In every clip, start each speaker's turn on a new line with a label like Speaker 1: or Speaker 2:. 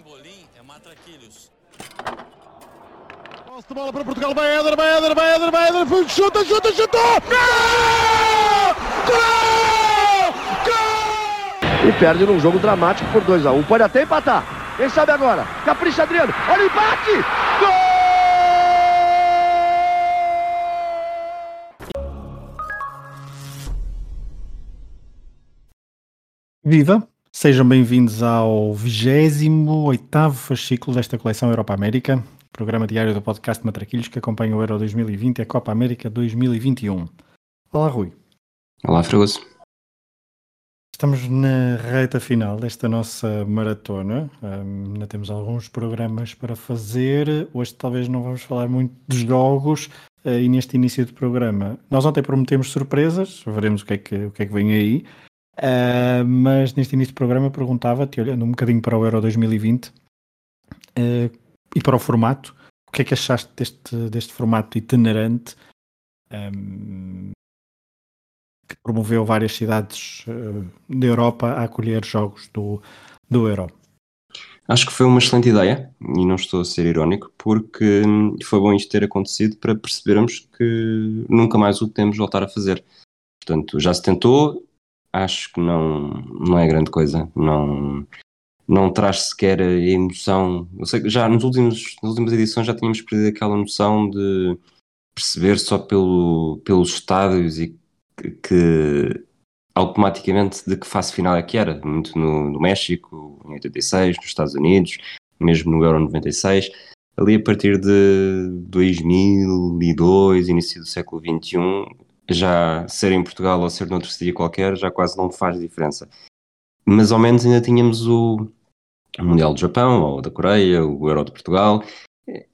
Speaker 1: Pimbolim é matraquilhos.
Speaker 2: Posse de bola para Portugal, vai Éder, vai Éder, vai Éder, vai Éder, chuta, chuta, chutou! Gol! Gol! Gol!
Speaker 3: E perde num jogo dramático por 2x1. Pode até empatar. Quem sabe agora? Capricha Adriano. Olha o empate! Gol!
Speaker 4: Viva! Sejam bem-vindos ao 28 fascículo desta coleção Europa América, programa diário do podcast Matraquilhos que acompanha o Euro 2020 e a Copa América 2021. Olá, Rui.
Speaker 5: Olá, Fragoso.
Speaker 4: Estamos na reta final desta nossa maratona. Um, ainda temos alguns programas para fazer. Hoje talvez não vamos falar muito dos jogos uh, e neste início do programa. Nós ontem prometemos surpresas, veremos o que é que, o que, é que vem aí. Uh, mas neste início do programa perguntava-te, olhando um bocadinho para o Euro 2020 uh, e para o formato, o que é que achaste deste, deste formato itinerante um, que promoveu várias cidades uh, da Europa a acolher jogos do, do Euro?
Speaker 5: Acho que foi uma excelente ideia, e não estou a ser irónico, porque foi bom isto ter acontecido para percebermos que nunca mais o podemos voltar a fazer. Portanto, já se tentou, acho que não, não é grande coisa. Não, não traz sequer a emoção. Eu sei que já nos últimos, nas últimas edições já tínhamos perdido aquela noção de perceber só pelo, pelos estádios e que, automaticamente de que fase final é que era. Muito no, no México, em 86, nos Estados Unidos, mesmo no Euro 96. Ali a partir de 2002, início do século XXI, já ser em Portugal ou ser noutro sítio qualquer já quase não faz diferença. Mas ao menos ainda tínhamos o Mundial do Japão, ou da Coreia, o Euro de Portugal.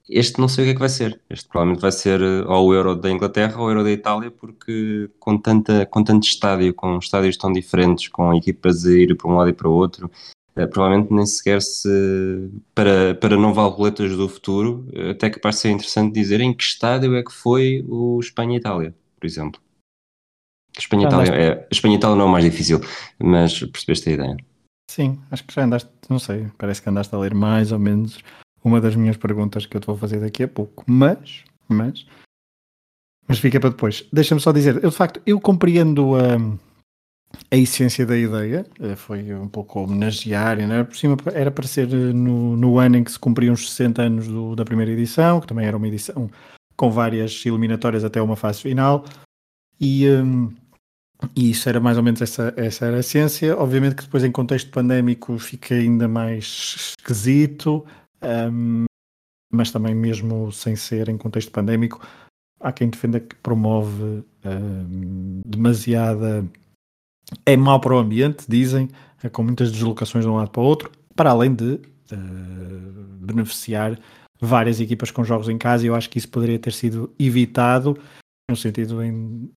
Speaker 5: Este não sei o que é que vai ser. Este provavelmente vai ser eh, ou o Euro da Inglaterra ou o Euro da Itália, porque com, tanta, com tanto estádio, com estádios tão diferentes, com equipas a ir para um lado e para o outro, eh, provavelmente nem sequer se. Para, para não roletas do futuro, eh, até capaz de ser interessante dizer em que estádio é que foi o Espanha-Itália, por exemplo. Espanha e Itália, é, Espanha e Itália não é o mais difícil, mas percebeste a ideia.
Speaker 4: Sim, acho que já andaste, não sei, parece que andaste a ler mais ou menos uma das minhas perguntas que eu te vou fazer daqui a pouco, mas, mas, mas fica para depois. Deixa-me só dizer, eu de facto, eu compreendo a, a essência da ideia, eh, foi um pouco homenagear, era por cima, era para ser eh, no, no ano em que se cumpriam os 60 anos do, da primeira edição, que também era uma edição com várias eliminatórias até uma fase final, e... Um, e isso era mais ou menos essa, essa era a essência. Obviamente que depois em contexto pandémico fica ainda mais esquisito, um, mas também mesmo sem ser em contexto pandémico, há quem defenda que promove um, demasiada... É mau para o ambiente, dizem, é com muitas deslocações de um lado para o outro, para além de uh, beneficiar várias equipas com jogos em casa, e eu acho que isso poderia ter sido evitado, no sentido em,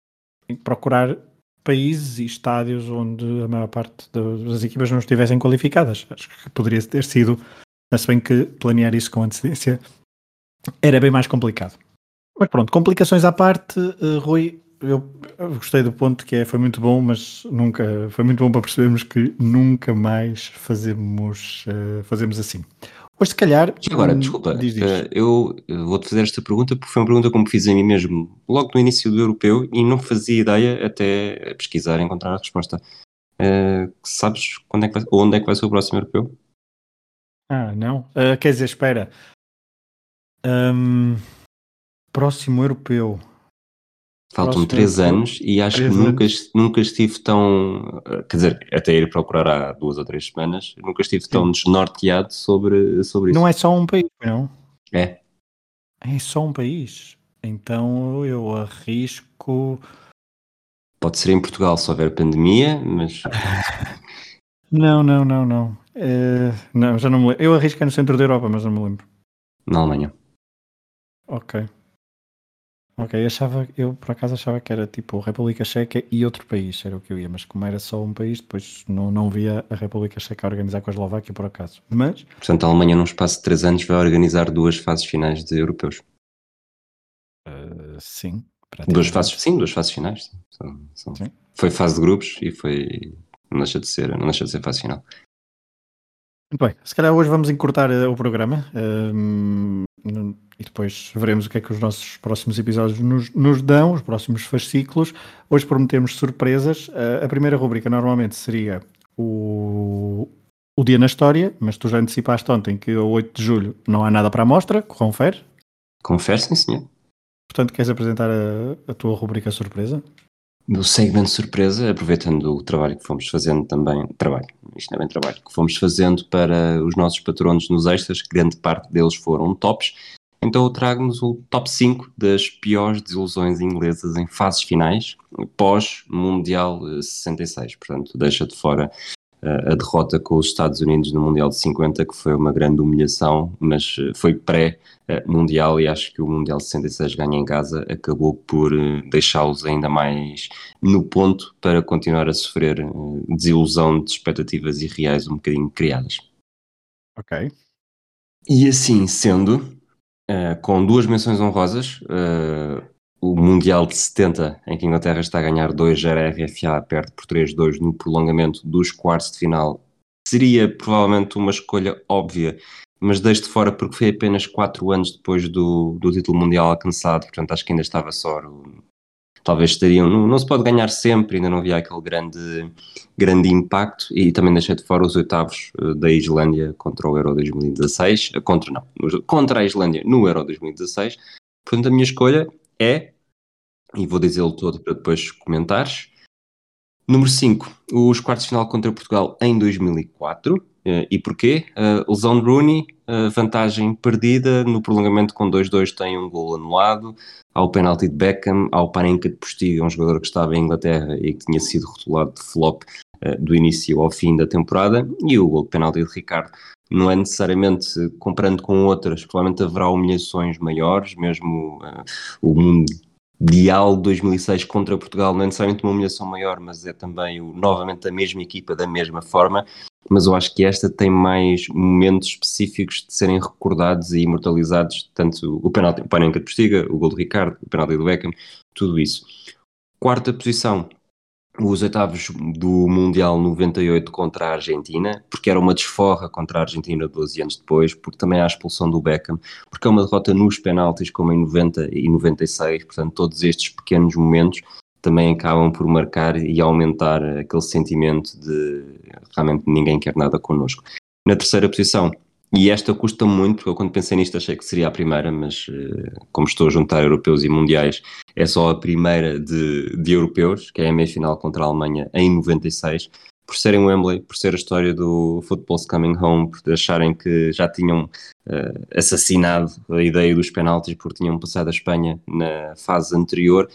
Speaker 4: em procurar países e estádios onde a maior parte das equipas não estivessem qualificadas. Acho que poderia ter sido, se bem que planear isso com antecedência era bem mais complicado. Mas pronto, complicações à parte, uh, Rui, eu, gostei do ponto que é, foi muito bom, mas nunca foi muito bom para percebermos que nunca mais fazemos, uh, fazemos assim. Hoje, se calhar.
Speaker 5: agora, hum, desculpa, diz, diz. Uh, eu vou-te fazer esta pergunta porque foi uma pergunta como fiz a mim mesmo logo no início do europeu e não fazia ideia até pesquisar e encontrar a resposta. Uh, sabes quando é que vai, onde é que vai ser o próximo europeu?
Speaker 4: Ah, não. Uh, quer dizer, espera. Um, próximo europeu.
Speaker 5: Faltam três anos e acho que nunca, nunca estive tão. Quer dizer, até ir procurar há duas ou três semanas, nunca estive Sim. tão desnorteado sobre, sobre isso.
Speaker 4: Não é só um país, não?
Speaker 5: É.
Speaker 4: É só um país. Então eu arrisco.
Speaker 5: Pode ser em Portugal se houver pandemia, mas.
Speaker 4: não, não, não, não. Uh, não, já não me lembro. Eu arrisco é no centro da Europa, mas não me lembro.
Speaker 5: Na Alemanha.
Speaker 4: Ok. Ok, achava, eu por acaso achava que era tipo República Checa e outro país, era o que eu ia, mas como era só um país, depois não, não via a República Checa organizar com a Eslováquia por acaso. Mas.
Speaker 5: Portanto, a Alemanha, num espaço de 3 anos, vai organizar duas fases finais de europeus.
Speaker 4: Uh, sim.
Speaker 5: Duas fases, sim, duas fases finais. São, são, sim. Foi fase de grupos e foi. Não deixa de ser, não deixa de ser fase final.
Speaker 4: Muito bem, se calhar hoje vamos encurtar uh, o programa um, e depois veremos o que é que os nossos próximos episódios nos, nos dão, os próximos fascículos. Hoje prometemos surpresas. A primeira rubrica normalmente seria o, o dia na história, mas tu já antecipaste ontem que a 8 de julho não há nada para a mostra, confere?
Speaker 5: Confere, sim, senhor.
Speaker 4: Portanto, queres apresentar a, a tua rubrica surpresa?
Speaker 5: No segmento surpresa, aproveitando o trabalho que fomos fazendo também, trabalho, isto não é bem trabalho, que fomos fazendo para os nossos patronos nos extras, grande parte deles foram tops, então eu trago-nos o top 5 das piores desilusões inglesas em fases finais, pós-Mundial 66, portanto deixa de fora a derrota com os Estados Unidos no Mundial de 50, que foi uma grande humilhação, mas eh, foi pré-Mundial e acho que o Mundial de 66 ganha em casa acabou por eh, deixá-los ainda mais no ponto para continuar a sofrer eh, desilusão de expectativas irreais um bocadinho criadas.
Speaker 4: Ok.
Speaker 5: E assim sendo, com duas menções honrosas, o Mundial de 70, em que a Inglaterra está a ganhar 2-0 RFA, perde por 3-2 no prolongamento dos quartos de final, seria provavelmente uma escolha óbvia, mas deixo de fora porque foi apenas 4 anos depois do, do título mundial alcançado, portanto acho que ainda estava só. Talvez estariam. Não, não, se pode ganhar sempre, ainda não havia aquele grande, grande impacto. E também deixei de fora os oitavos eh, da Islândia contra o Euro 2016. Eh, contra, não, contra a Islândia no Euro 2016. Portanto, a minha escolha é, e vou dizê-lo todo para depois comentares. Número 5, os quartos de final contra Portugal em 2004. Eh, e porquê? Uh, lesão de Rooney, uh, vantagem perdida, no prolongamento com 2-2 tem um gol anulado, ao penalti de Beckham, ao Panenka de Postiga, um jogador que estava em Inglaterra e que tinha sido rotulado de flop uh, do início ao fim da temporada, e o gol de penalti de Ricardo não é necessariamente comparando com outras, provavelmente haverá humilhações maiores, mesmo uh, o Mundial 2006 contra Portugal não é necessariamente uma humilhação maior, mas é também o, novamente a mesma equipa da mesma forma, mas eu acho que esta tem mais momentos específicos de serem recordados e imortalizados, tanto o penalti, o Panenka de Postiga, o gol de Ricardo, o penalti do Beckham, tudo isso. Quarta posição, os oitavos do Mundial 98 contra a Argentina, porque era uma desforra contra a Argentina 12 anos depois, porque também há a expulsão do Beckham, porque é uma derrota nos penaltis, como em 90 e 96, portanto, todos estes pequenos momentos também acabam por marcar e aumentar aquele sentimento de realmente ninguém quer nada connosco. Na terceira posição, e esta custa muito, eu quando pensei nisto achei que seria a primeira, mas uh, como estou a juntar europeus e mundiais, é só a primeira de, de europeus, que é a meia-final contra a Alemanha em 96, por serem Wembley, por ser a história do Football's Coming Home, por acharem que já tinham uh, assassinado a ideia dos penaltis porque tinham passado a Espanha na fase anterior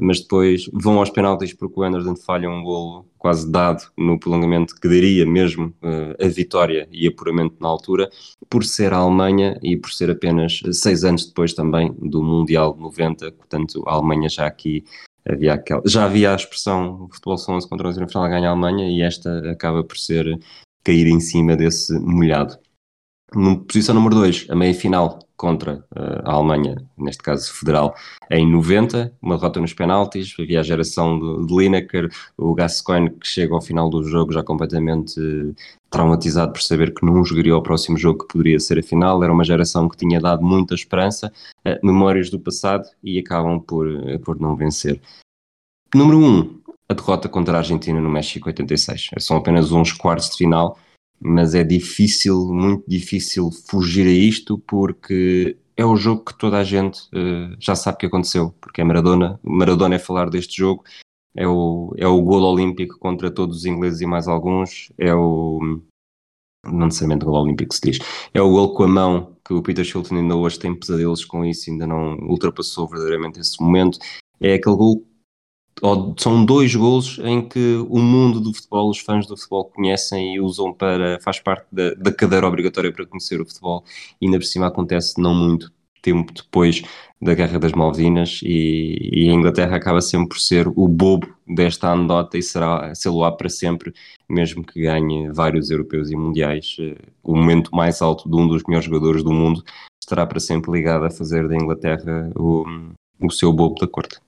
Speaker 5: mas depois vão aos penaltis porque o Anderson falha um golo quase dado no prolongamento que daria mesmo uh, a vitória e apuramento na altura, por ser a Alemanha e por ser apenas seis anos depois também do Mundial 90, portanto a Alemanha já aqui havia aquela, já havia a expressão futebol são 11 contra 11 na final ganha a Alemanha e esta acaba por ser cair em cima desse molhado. Posição número 2, a meia final contra uh, a Alemanha, neste caso federal, em 90, uma derrota nos penaltis, havia a geração de, Lineker, o Gascoigne que chega ao final do jogo já completamente uh, traumatizado por saber que não jogaria o próximo jogo que poderia ser a final, era uma geração que tinha dado muita esperança, uh, memórias do passado e acabam por, por não vencer. Número 1, um, a derrota contra a Argentina no México 86. São apenas uns quartos de final, mas é difícil, muito difícil fugir a isto porque é o jogo que toda a gente uh, já sabe que aconteceu, porque é Maradona, Maradona é falar deste jogo, é o, é o gol olímpico contra todos os ingleses e mais alguns, é o não necessariamente gol olímpico se diz, é o gol com a mão que o Peter Shilton ainda hoje tem pesadelos com isso, ainda não ultrapassou verdadeiramente esse momento, é aquele gol são dois golos em que o mundo do futebol, os fãs do futebol conhecem e usam para, faz parte da, da cadeira obrigatória para conhecer o futebol e ainda por cima acontece não muito tempo depois da Guerra das Malvinas e, e, a Inglaterra acaba sempre por ser o bobo desta anedota e será sê-lo para sempre, mesmo que ganhe vários europeus e mundiais. Eh, o momento mais alto de um dos melhores jogadores do mundo estará para sempre ligado a fazer da Inglaterra o, o seu bobo da corte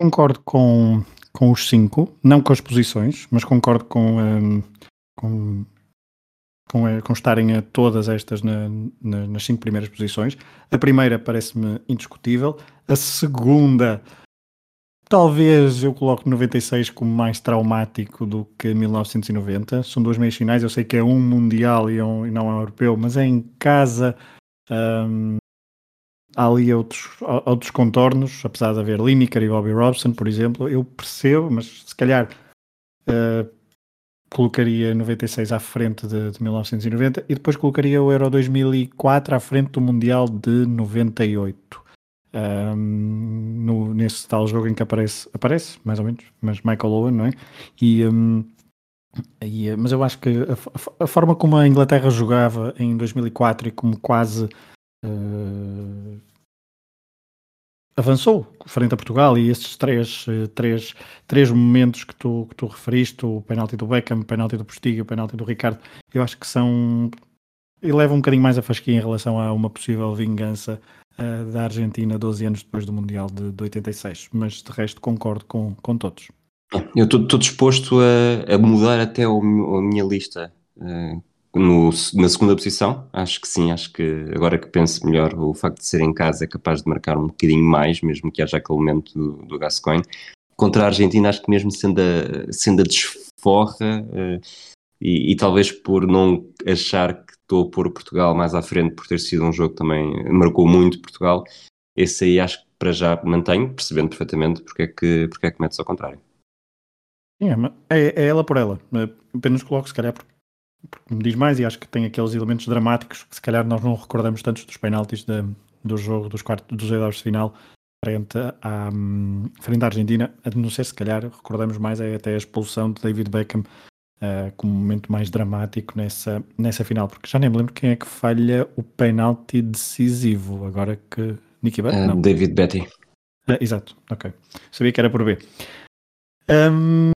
Speaker 4: concordo com, com os cinco, não com as posições, mas concordo com, um, com com, com estarem a todas estas na, na, nas cinco primeiras posições. A primeira parece-me indiscutível. A segunda, talvez eu coloque 96 como mais traumático do que 1990. São duas meias finais. Eu sei que é um mundial e, um, e não é um europeu, mas é em casa. Um, há ali outros, outros contornos, apesar de haver Lineker e Bobby Robson, por exemplo. Eu percebo, mas se calhar. Uh, colocaria 96 à frente de, de, 1990 e depois colocaria o Euro 2004 à frente do Mundial de 98. Um, no, nesse tal jogo em que aparece, aparece mais ou menos, mas Michael Owen, não é? E, um, e, mas eu acho que a, a, forma como a Inglaterra jogava em 2004 e como quase uh, avançou frente a Portugal e esses três, eh, três, três momentos que tu, que tu referiste, o penalti do Beckham, o penalti do Postiga, o penalti do Ricardo, eu acho que são e levam um bocadinho mais a fasquia em relação a uma possível vingança uh, da Argentina 12 anos depois do Mundial de, de 86, mas de resto concordo com, com todos.
Speaker 5: Eu estou disposto a, a, mudar até o, a minha lista uh, no, na segunda posição, acho que sim, acho que agora que penso melhor, o facto de ser em casa é capaz de marcar um bocadinho mais, mesmo que haja aquele momento do, do Gascoigne. Contra a Argentina, acho que mesmo sendo a, sendo a desforra, uh, e, e, talvez por não achar que estou a pôr Portugal mais à frente, por ter sido um jogo que também marcou muito Portugal, esse aí acho que para já mantenho, percebendo perfeitamente porque é que, porque é que metes ao contrário.
Speaker 4: É, é, é ela por ela. Apenas coloco, se calhar, porque porque me diz mais e acho que tem aqueles elementos dramáticos que se calhar nós não recordamos tantos dos penaltis de, do jogo dos quartos dos oitavos de final frente à, frente à Argentina, a não ser se calhar recordamos mais é até a expulsão de David Beckham uh, como momento mais dramático nessa, nessa final, porque já nem me lembro quem é que falha o penalti decisivo, agora que Nicky Butt? Uh,
Speaker 5: David Betty.
Speaker 4: Uh, exato, ok. Sabia que era por B. Um,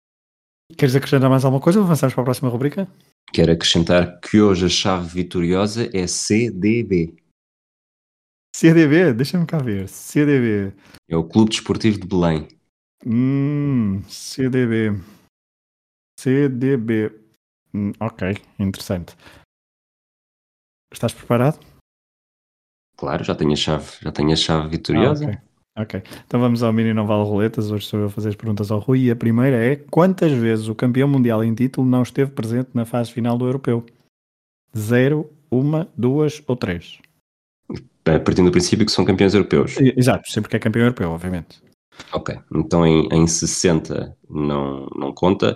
Speaker 4: queres acrescentar mais alguma coisa? Avançamos para a próxima rubrica?
Speaker 5: Quero acrescentar que hoje a chave vitoriosa é CDB.
Speaker 4: CDB? Deixa-me cá ver. CDB.
Speaker 5: É o Clube Desportivo de Belém.
Speaker 4: Hum, CDB. CDB. Hum, ok, interessante. Estás preparado?
Speaker 5: Claro, já tenho a chave, já tenho a chave vitoriosa.
Speaker 4: Ah, okay. Ok, então vamos ao Mini Não Vale Roletas. Hoje sou eu a fazer as perguntas ao Rui. E a primeira é: quantas vezes o campeão mundial em título não esteve presente na fase final do europeu? Zero, uma, duas ou três?
Speaker 5: Partindo do princípio que são campeões europeus.
Speaker 4: Exato, sempre que é campeão europeu, obviamente.
Speaker 5: Ok, então em, em 60 não, não conta.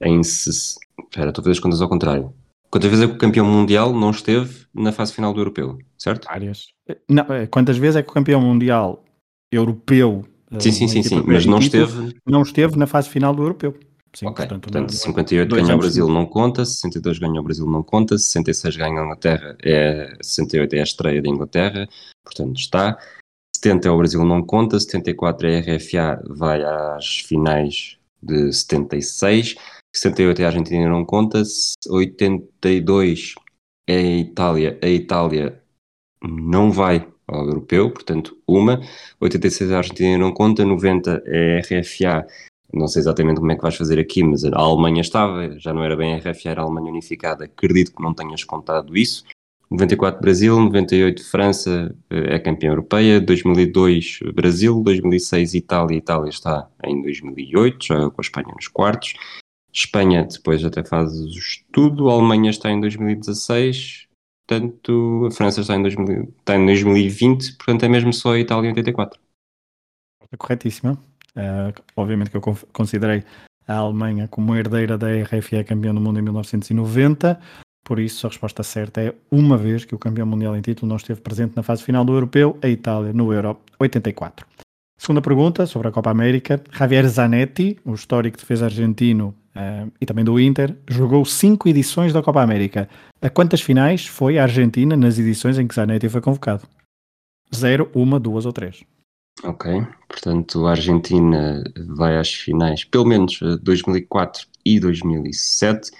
Speaker 5: Em. Espera, estou a fazer as contas ao contrário. Quantas vezes é que o campeão mundial não esteve na fase final do europeu, certo?
Speaker 4: Várias. Não, é, quantas vezes é que o campeão mundial europeu.
Speaker 5: Sim, sim, sim, sim, mas não esteve.
Speaker 4: Não esteve na fase final do europeu.
Speaker 5: Sim, ok, portanto, portanto 58 ganha o Brasil não conta, 62 ganha o Brasil não conta, 66 ganha a Inglaterra, é, 68 é a estreia da Inglaterra, portanto está. 70 é o Brasil não conta, 74 é a RFA, vai às finais de 76, 78 é a Argentina não conta, 82 é a Itália, a Itália não vai ao europeu, portanto, uma. 86 a Argentina não conta, 90 é RFA. Não sei exatamente como é que vais fazer aqui, mas a Alemanha estava, já não era bem RFA, era a Alemanha unificada. Acredito que não tenhas contado isso. 94 Brasil, 98 França eh, é campeã europeia, 2002 Brasil, 2006 Itália, Itália está em 2008, já com a Espanha nos quartos. Espanha depois até faz o estudo, a Alemanha está em 2016, portanto a França está em, 2000, está em 2020, portanto é mesmo só a Itália em 84.
Speaker 4: Corretíssimo. Uh, obviamente que eu considerei a Alemanha como herdeira da RFE campeão do mundo em 1990, por isso a resposta certa é uma vez que o campeão mundial em título não esteve presente na fase final do Europeu, a Itália no Euro 84. Segunda pergunta sobre a Copa América. Javier Zanetti, o histórico defesa argentino uh, e também do Inter, jogou cinco edições da Copa América. A quantas finais foi a Argentina nas edições em que Zanetti foi convocado? Zero, uma, duas ou três.
Speaker 5: Ok, portanto a Argentina vai às finais, pelo menos 2004 eh, e 2007.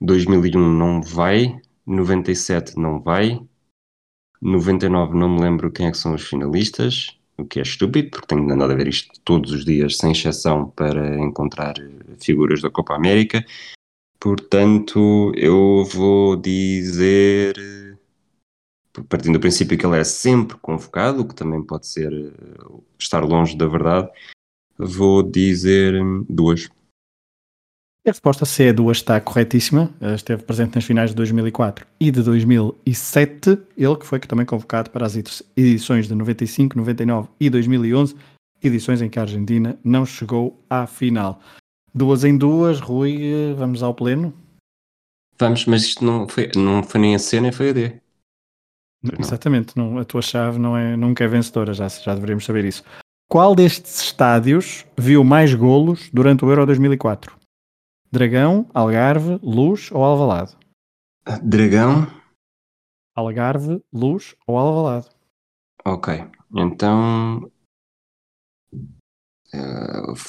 Speaker 5: 2001 não vai, 97 não vai, 99 não me lembro quem é que são os finalistas, o que é estúpido, porque tenho andado a ver isto todos os dias, sem exceção, para encontrar figuras da Copa América. Portanto, eu vou dizer, eh, partindo do princípio que ele é sempre convocado, o que também pode ser eh, estar longe da verdade, vou dizer hum, duas.
Speaker 4: A resposta C é duas está corretíssima. Eh, Esteve presente nas finais de 2004 e de 2007. Ele que foi também convocado para as edi- edições de 95, 99 e 2011, edições em que a Argentina não chegou à final. Duas em duas, Rui, eh, vamos ao pleno.
Speaker 5: Vamos, mas isto não foi, não foi nem a C nem foi a D. Não.
Speaker 4: Exatamente, não- a tua chave não é, nunca é vencedora, já, já deveríamos saber isso. Qual destes estádios viu mais golos durante o Euro 2004? Dragão, Algarve, Luz ou Alvalade?
Speaker 5: Dragão,
Speaker 4: Algarve, Luz ou Alvalade?
Speaker 5: ok. Então.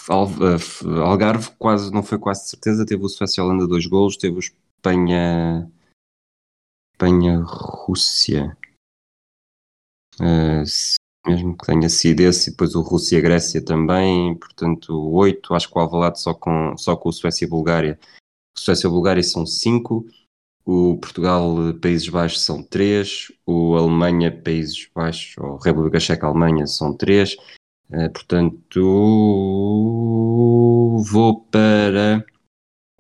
Speaker 5: Al- F- Algarve quase, não foi quase de certeza, teve o Suécia Holanda dois golos, teve o Espanha Espanha Rússia Eh, se- mesmo que tenha sido esse, e depois o Rússia e Grécia também, portanto oito, acho que o Alvalade só com, só com o Suécia e Bulgária. Suécia e Bulgária são cinco, o Portugal Países Baixos são três, o Alemanha Países Baixos, ou República Checa Alemanha são três, Eh, portanto vou para,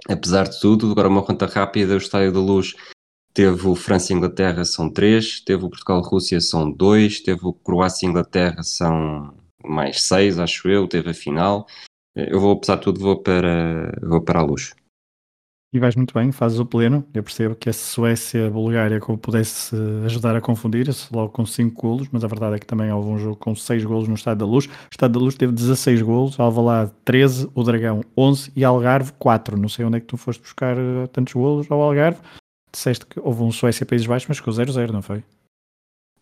Speaker 5: apesar de tudo, agora uma conta rápida, o Estádio da Luz teve o França e Inglaterra são três, teve o Portugal-Rússia são dois, teve o Croácia e Inglaterra são mais seis, acho eu, teve a final. Eu vou, apesar de tudo, vou para, vou para a luz.
Speaker 4: E vais muito bem, fazes o pleno. Eu percebo que a Suécia, a Bulgária, como pudesse ajudar a confundir-se, logo com 5 golos, mas a verdade é que também houve um jogo com 6 golos no Estado da Luz. O Estado da Luz teve 16 golos, Alvalade 13, o Dragão 11 e Algarve 4. Não sei onde é que tu foste buscar eh, tantos golos ao Algarve. Disseste que houve um Suécia-Países Baixos, mas ficou 0-0, não foi?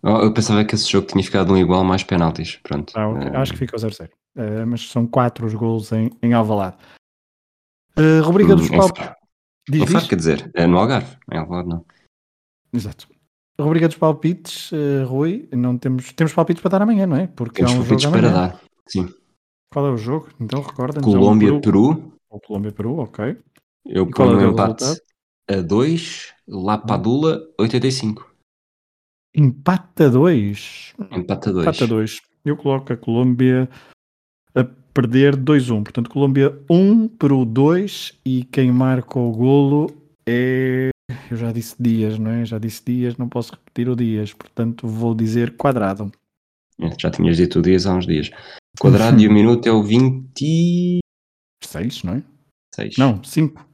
Speaker 5: Oh, eu pensava que esse jogo tinha ficado um igual mais penaltis. Pronto.
Speaker 4: Ah, ok.
Speaker 5: Eh,
Speaker 4: Acho que ficou 0-0. Eh, mas são 4 os golos em, em Alvalade. Eh, rubrica dos
Speaker 5: Hum, em
Speaker 4: palpites.
Speaker 5: Faro.
Speaker 4: Diz,
Speaker 5: Não
Speaker 4: diz.
Speaker 5: quer dizer, é no Algarve. Em Alvalade não.
Speaker 4: Exato. Rubrica dos palpites, eh, Rui, não temos, temos palpites para dar amanhã, não é? Porque
Speaker 5: Temos
Speaker 4: há um
Speaker 5: palpites
Speaker 4: jogo
Speaker 5: para dar. Sim.
Speaker 4: Qual é o jogo? Então recorda-nos. é
Speaker 5: Colômbia,
Speaker 4: Peru.
Speaker 5: Peru.
Speaker 4: Ou Colômbia-Peru, ok.
Speaker 5: Eu
Speaker 4: é
Speaker 5: ponho
Speaker 4: o
Speaker 5: um empate a 2, Lapadula 85.
Speaker 4: Empate a 2.
Speaker 5: Empate a 2.
Speaker 4: Empate a 2. Eu coloco a Colômbia a perder 2-1. Portanto, Colômbia 1, Peru 2 e quem marca o golo é. Eu já disse Dias, não é? Já disse Dias, não posso repetir o Dias. Portanto, vou dizer quadrado.
Speaker 5: É, Já tinhas dito o dias há uns dias. Quadrado e o minuto é o 26.
Speaker 4: 6, não é? Não, 5.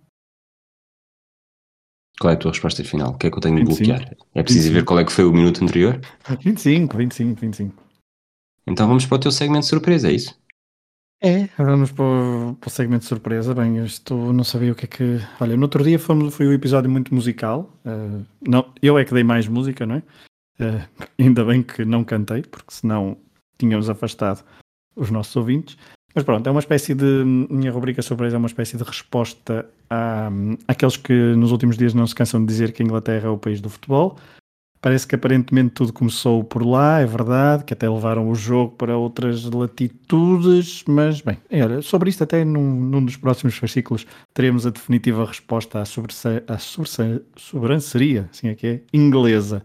Speaker 5: Qual é a tua resposta final? O que é que eu tenho de
Speaker 4: 25.
Speaker 5: bloquear? É preciso
Speaker 4: 25.
Speaker 5: ver qual é que foi o minuto anterior?
Speaker 4: 25, 25, 25.
Speaker 5: Então vamos para o teu segmento de surpresa, é isso?
Speaker 4: É, vamos para o, para o segmento de surpresa. Bem, eu estou, não sabia o que é que. Olha, no outro dia fomos, foi um episódio muito musical. eh, não, eu é que dei mais música, não é? Eh, ainda bem que não cantei, porque senão tínhamos afastado os nossos ouvintes. Mas pronto, é uma espécie de. Minha rubrica surpresa é uma espécie de resposta a, àqueles que nos últimos dias não se cansam de dizer que a Inglaterra é o país do futebol. Parece que aparentemente tudo começou por lá, é verdade, que até levaram o jogo para outras latitudes, mas bem, é, olha, sobre isto até num, num dos próximos fascículos teremos a definitiva resposta à, à sobranceria, assim é que é, inglesa.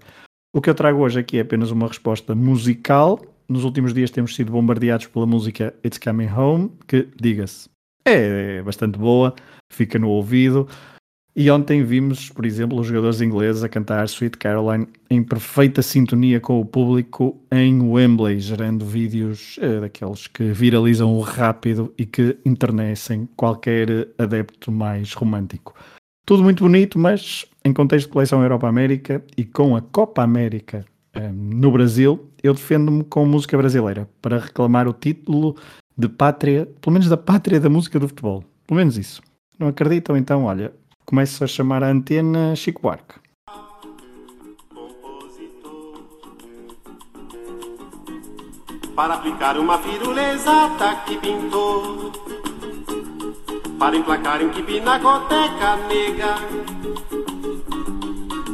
Speaker 4: O que eu trago hoje aqui é apenas uma resposta musical. Nos últimos dias temos sido bombardeados pela música It's Coming Home, que, diga-se, é bastante boa, fica no ouvido. E ontem vimos, por exemplo, os jogadores ingleses a cantar Sweet Caroline em perfeita sintonia com o público em Wembley, gerando vídeos eh, daqueles que viralizam rápido e que internecem qualquer adepto mais romântico. Tudo muito bonito, mas em contexto de coleção Europa-América e com a Copa América no Brasil, eu defendo-me com música brasileira para reclamar o título de pátria, pelo menos da pátria da música do futebol. Pelo menos isso. Não acreditam? Então, olha, começo a chamar a antena Chico Buarque.
Speaker 6: Para aplicar uma firuleza que pintou Para emplacar um que na goteca nega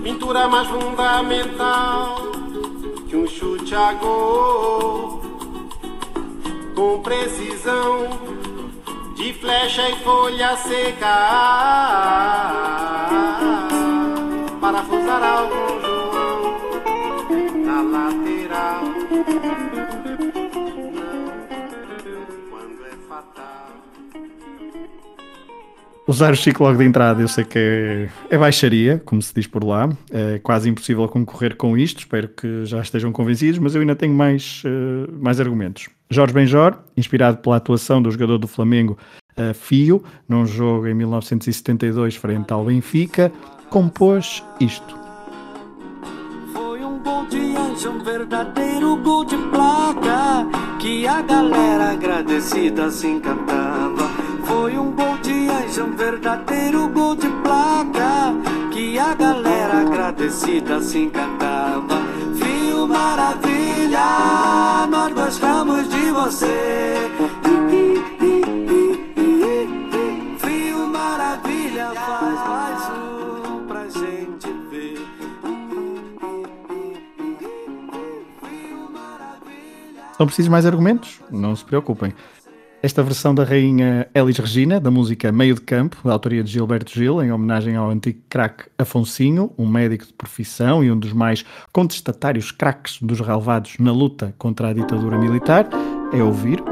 Speaker 6: Pintura mais fundamental Que um chute a gol Com precisão de flecha e folha seca parafusar algum João na lateral.
Speaker 4: Usar o Chico logo de entrada eu sei que é, é baixaria, como se diz por lá. É quase impossível concorrer com isto. Espero que já estejam convencidos, mas eu ainda tenho mais, eh, mais argumentos. Jorge Benjor, inspirado pela atuação do jogador do Flamengo eh, Fio, num jogo em 1972 frente ao Benfica, compôs isto.
Speaker 7: Foi um gol de anjo, um verdadeiro gol de placa Que a galera agradecida se encantava Foi um gol de anjo, um verdadeiro gol de placa Que a galera agradecida se encantava Fio Maravilha, nós gostamos de você Fio Maravilha, faz mais um pra gente ver
Speaker 4: São precisos mais argumentos? Não se preocupem. Esta versão da rainha Elis Regina, da música Meio de Campo, da autoria de Gilberto Gil, em homenagem ao antigo craque Afonsinho, um médico de profissão e um dos mais contestatários craques dos relevados na luta contra a ditadura militar, é ouvir.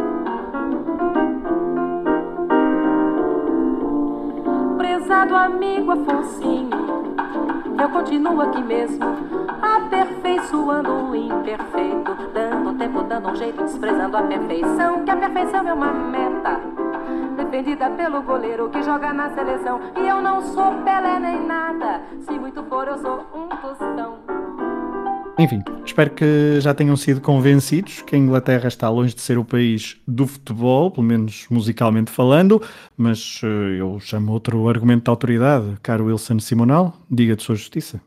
Speaker 8: Prezado amigo Afonsinho, eu continuo aqui mesmo, aperfeiçoando o imperfeito, dando tempo, dando um jeito, desprezando a perfeição, que a perfeição é uma meta, defendida pelo goleiro que joga na seleção. E eu não sou Pelé nem nada, se muito for, eu sou um tostão.
Speaker 4: Enfim, espero que já tenham sido convencidos que a Inglaterra está longe de ser o país do futebol, pelo menos musicalmente falando, mas eh, eu chamo outro argumento de autoridade, caro Wilson Simonal, diga de sua justiça.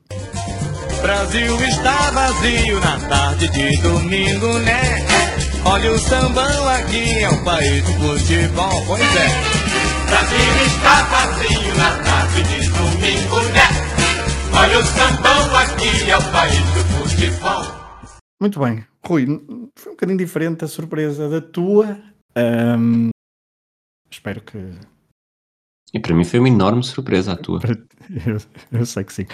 Speaker 9: Brasil está vazio na tarde de domingo, né? Olha o sambão aqui, é o país do futebol, pois é. Brasil está vazio na tarde de domingo, né? Olha o sambão aqui, é o país do futebol.
Speaker 4: Muito bem, Rui, foi um bocadinho diferente a surpresa da tua. Ahm, espero que.
Speaker 5: E para mim foi uma enorme surpresa a tua.
Speaker 4: Eu, eu sei que sim.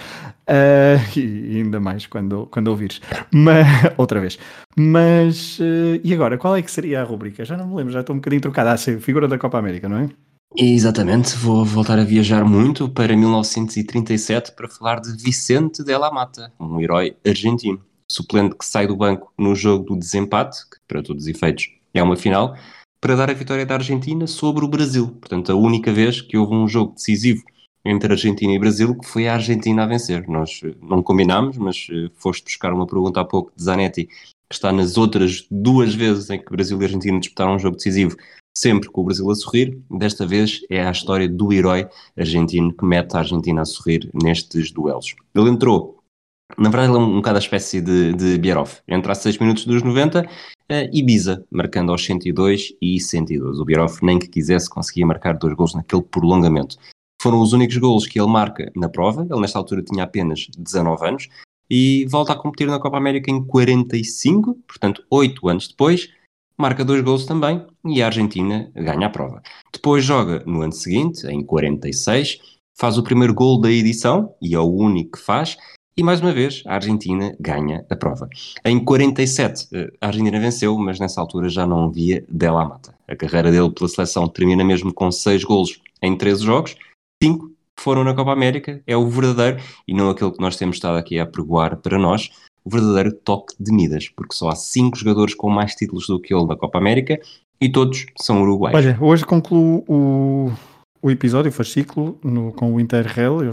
Speaker 4: Ah, e ainda mais quando, quando ouvires. Mas, outra vez. Mas. eh, e agora, qual é que seria a rubrica? Já não me lembro, já estou um bocadinho trocada. Ah, sim, figura da Copa América, não é?
Speaker 5: Exatamente, vou voltar a viajar muito para 1937 para falar de Vicente de la Mata, um herói argentino, suplente que sai do banco no jogo do desempate, que para todos os efeitos é uma final, para dar a vitória da Argentina sobre o Brasil. Portanto, a única vez que houve um jogo decisivo entre Argentina e Brasil que foi a Argentina a vencer. Nós eh, não combinámos, mas eh, foste buscar uma pergunta há pouco de Zanetti, que está nas outras duas vezes em que Brasil e Argentina disputaram um jogo decisivo, sempre com o Brasil a sorrir. Desta vez é a história do herói argentino que mete a Argentina a sorrir nestes duelos. Ele entrou, na verdade, ele é um, bocado a espécie de, de Bierhoff. Entra a 6 minutos dos 90 eh, e Biza, marcando aos 102 e 102. O Bierhoff, nem que quisesse, conseguia marcar dois gols naquele prolongamento. Foram os únicos golos que ele marca na prova. Ele, nesta altura, tinha apenas 19 anos e volta a competir na Copa América em 45, portanto, 8 anos depois marca dois gols também e a Argentina ganha a prova. Depois joga no ano seguinte, em 46, faz o primeiro gol da edição e é o único que faz. E mais uma vez, a Argentina ganha a prova. Em 47, eh, a Argentina venceu, mas nessa altura já não havia Della Mata. A carreira dele pela seleção termina mesmo com 6 golos em 13 jogos, 5 foram na Copa América. É o verdadeiro, e não aquele que nós temos estado aqui a pregoar para nós, o verdadeiro toque de Midas, porque só há 5 jogadores com mais títulos do que ele na Copa América e todos são uruguaios.
Speaker 4: Olha, hoje concluo o, o episódio, o fascículo, no, com o Interrail. Eu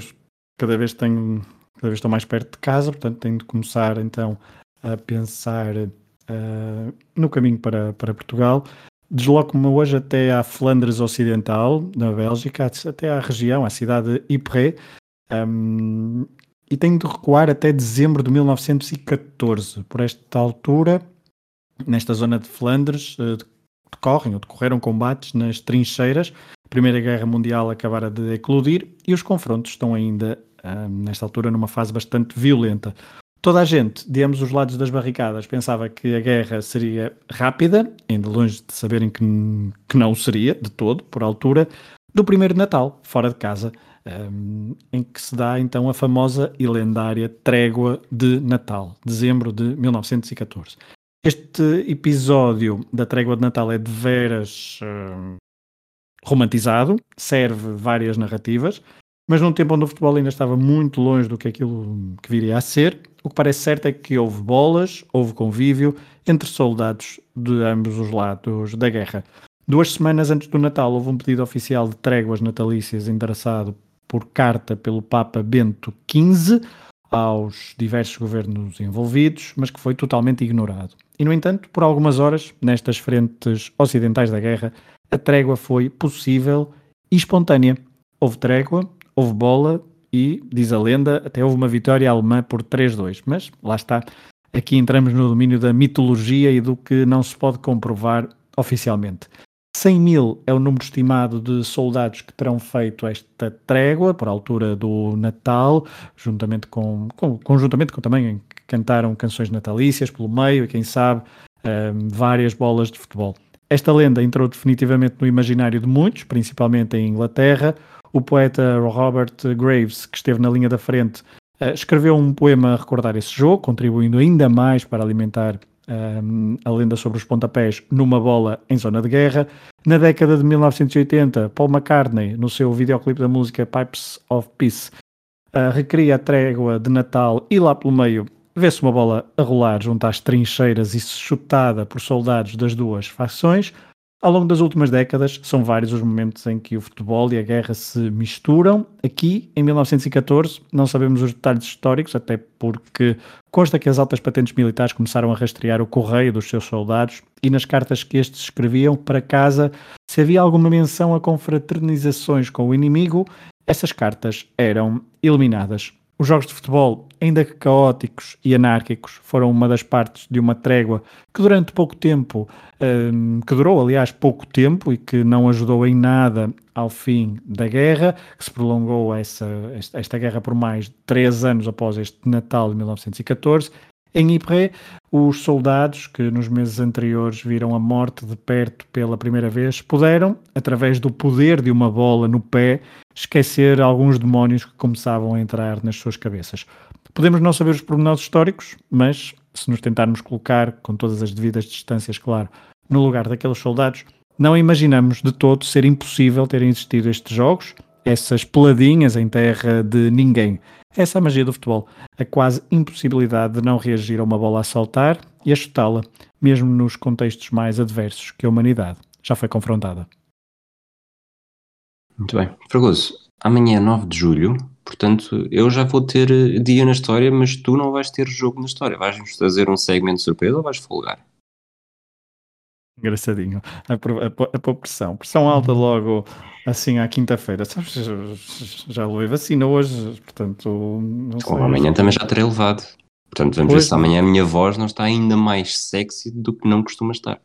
Speaker 4: cada vez tenho, cada vez estou mais perto de casa, portanto tenho de começar então a pensar ah, no caminho para, para Portugal. Desloco-me hoje até à Flandres Ocidental, na Bélgica, até à região, à cidade de Ypres, um, e tenho de recuar até dezembro de 1914. Por esta altura, nesta zona de Flandres, eh, decorrem ou decorreram combates nas trincheiras. A Primeira Guerra Mundial acabara de eclodir e os confrontos estão ainda, ah, nesta altura, numa fase bastante violenta. Toda a gente, de ambos os lados das barricadas, pensava que a guerra seria rápida, ainda longe de saberem que, que não seria, de todo, por altura, do primeiro Natal, fora de casa, um, em que se dá então a famosa e lendária Trégua de Natal, dezembro de 1914. Este episódio da Trégua de Natal é de veras um, romantizado, serve várias narrativas, mas num tempo onde o futebol ainda estava muito longe do que aquilo que viria a ser, o que parece certo é que houve bolas, houve convívio entre soldados de ambos os lados da guerra. Duas semanas antes do Natal houve um pedido oficial de tréguas natalícias endereçado por carta pelo Papa Bento XV aos diversos governos envolvidos, mas que foi totalmente ignorado. E, no entanto, por algumas horas, nestas frentes ocidentais da guerra, a trégua foi possível e espontânea. Houve trégua, houve bola e, diz a lenda, até houve uma vitória alemã por 3-2. Mas lá está, aqui entramos no domínio da mitologia e do que não se pode comprovar oficialmente. 100 mil é o número estimado de soldados que terão feito esta trégua por altura do Natal, juntamente com, com conjuntamente com também cantaram canções natalícias pelo meio e quem sabe um, várias bolas de futebol. Esta lenda entrou definitivamente no imaginário de muitos, principalmente em Inglaterra, o poeta Robert Graves, que esteve na linha da frente, eh, escreveu um poema a recordar esse jogo, contribuindo ainda mais para alimentar um, a lenda sobre os pontapés numa bola em zona de guerra. Na década de 1980, Paul McCartney, no seu videoclipe da música Pipes of Peace, uh, recria a trégua de Natal e lá pelo meio vê-se uma bola a rolar junto às trincheiras e chutada por soldados das duas facções. Ao longo das últimas décadas, são vários os momentos em que o futebol e a guerra se misturam. Aqui, em 1914, não sabemos os detalhes históricos, até porque consta que as altas patentes militares começaram a rastrear o correio dos seus soldados e nas cartas que estes escreviam para casa, se havia alguma menção a confraternizações com o inimigo, essas cartas eram eliminadas. Os jogos de futebol, ainda que caóticos e anárquicos, foram uma das partes de uma trégua que durante pouco tempo, um, que durou aliás pouco tempo e que não ajudou em nada ao fim da guerra, que se prolongou essa, esta guerra por mais de três anos após este Natal de 1914. Em Ypres, os soldados que nos meses anteriores viram a morte de perto pela primeira vez puderam, através do poder de uma bola no pé, esquecer alguns demónios que começavam a entrar nas suas cabeças. Podemos não saber os pormenores históricos, mas se nos tentarmos colocar, com todas as devidas distâncias, claro, no lugar daqueles soldados, não imaginamos de todo ser impossível terem existido estes jogos, essas peladinhas em terra de ninguém. Essa é a magia do futebol, a quase impossibilidade de não reagir a uma bola a saltar e a chutá-la, mesmo nos contextos mais adversos que a humanidade já foi confrontada.
Speaker 5: Muito bem. Fragoso, amanhã é 9 de julho, portanto eu já vou ter eh, dia na história, mas tu não vais ter jogo na história. Vais-nos fazer um segmento surpresa ou vais folgar?
Speaker 4: Engraçadinho. A, a, a, a pressão. Pressão alta logo assim à quinta-feira. Sabes, já, levei vacina hoje, portanto. Não
Speaker 5: sei. amanhã também já terei levado. Portanto, vamos ver se amanhã a minha voz não está ainda mais sexy do que não costuma estar.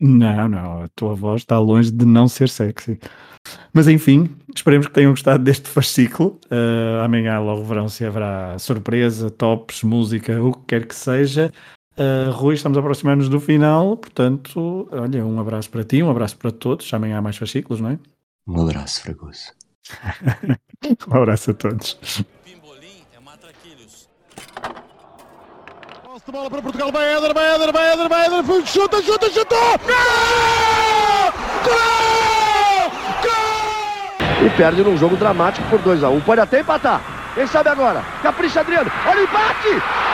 Speaker 4: Não, não, a tua voz está longe de não ser sexy. Mas enfim, esperemos que tenham gostado deste fascículo. Uh, amanhã logo verão se haverá surpresa, tops, música, o que quer que seja. Uh, Rui, estamos a aproximar-nos do final, portanto, olha, um abraço para ti, um abraço para todos. Amanhã há mais fascículos, não é?
Speaker 5: Um abraço, Fragoso.
Speaker 4: um abraço a todos.
Speaker 1: Pimbolim é matraquilhos.
Speaker 2: Bola para Portugal, vai Éder, vai Éder, vai Éder, vai Éder, chuta, chuta, chuta! Gol! Gol!
Speaker 3: Gol! E perde num jogo dramático por 2x1. Um. Pode até empatar. Quem sabe agora? Capricha Adriano. Olha o empate!